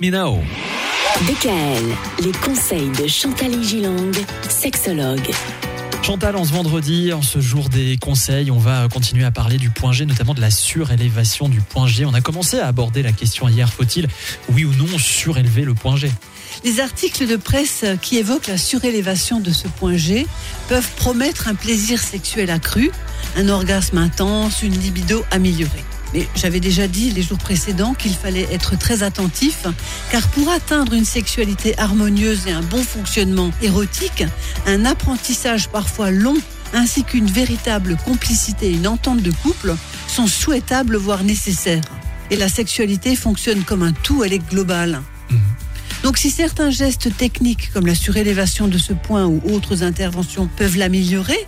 Minao. DKL, les conseils de Chantal Gilang, sexologue. Chantal, en ce vendredi, en ce jour des conseils, on va continuer à parler du point G, notamment de la surélévation du point G. On a commencé à aborder la question hier, faut-il, oui ou non, surélever le point G? Les articles de presse qui évoquent la surélévation de ce point G peuvent promettre un plaisir sexuel accru, un orgasme intense, une libido améliorée. Mais j'avais déjà dit les jours précédents qu'il fallait être très attentif, car pour atteindre une sexualité harmonieuse et un bon fonctionnement érotique, un apprentissage parfois long ainsi qu'une véritable complicité et une entente de couple sont souhaitables, voire nécessaires. Et la sexualité fonctionne comme un tout, elle est globale. Donc si certains gestes techniques comme la surélévation de ce point ou autres interventions peuvent l'améliorer,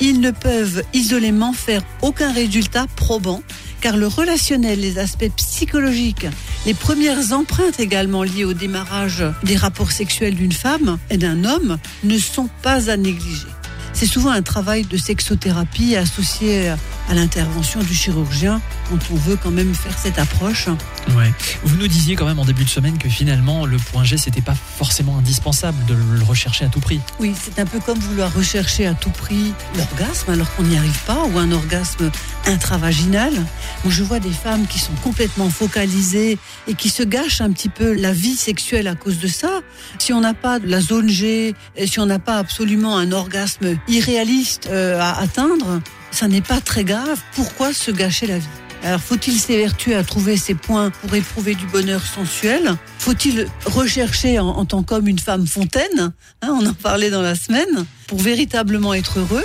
ils ne peuvent isolément faire aucun résultat probant car le relationnel, les aspects psychologiques, les premières empreintes également liées au démarrage des rapports sexuels d'une femme et d'un homme ne sont pas à négliger. C'est souvent un travail de sexothérapie associé à l'intervention du chirurgien quand on veut quand même faire cette approche. Ouais. Vous nous disiez quand même en début de semaine que finalement le point G c'était pas forcément indispensable de le rechercher à tout prix. Oui, c'est un peu comme vouloir rechercher à tout prix l'orgasme alors qu'on n'y arrive pas ou un orgasme intravaginal. Moi, je vois des femmes qui sont complètement focalisées et qui se gâchent un petit peu la vie sexuelle à cause de ça. Si on n'a pas la zone G, et si on n'a pas absolument un orgasme irréaliste euh, à atteindre, ça n'est pas très grave. Pourquoi se gâcher la vie? Alors, faut-il s'évertuer à trouver ces points pour éprouver du bonheur sensuel? Faut-il rechercher en, en tant qu'homme une femme fontaine? Hein, On en parlait dans la semaine pour véritablement être heureux.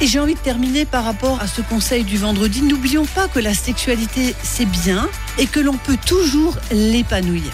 Et j'ai envie de terminer par rapport à ce conseil du vendredi. N'oublions pas que la sexualité, c'est bien et que l'on peut toujours l'épanouir.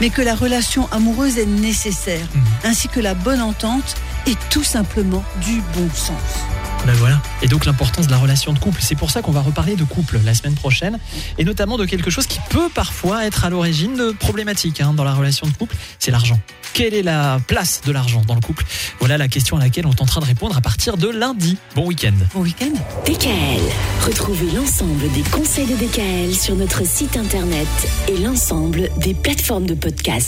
Mais que la relation amoureuse est nécessaire, ainsi que la bonne entente et tout simplement du bon sens. Ben voilà. Et donc l'importance de la relation de couple. C'est pour ça qu'on va reparler de couple la semaine prochaine. Et notamment de quelque chose qui peut parfois être à l'origine de problématiques hein, dans la relation de couple. C'est l'argent. Quelle est la place de l'argent dans le couple? Voilà la question à laquelle on est en train de répondre à partir de lundi. Bon week-end. Bon week-end. DKL, retrouvez l'ensemble des conseils de DKL sur notre site internet et l'ensemble des plateformes de podcast.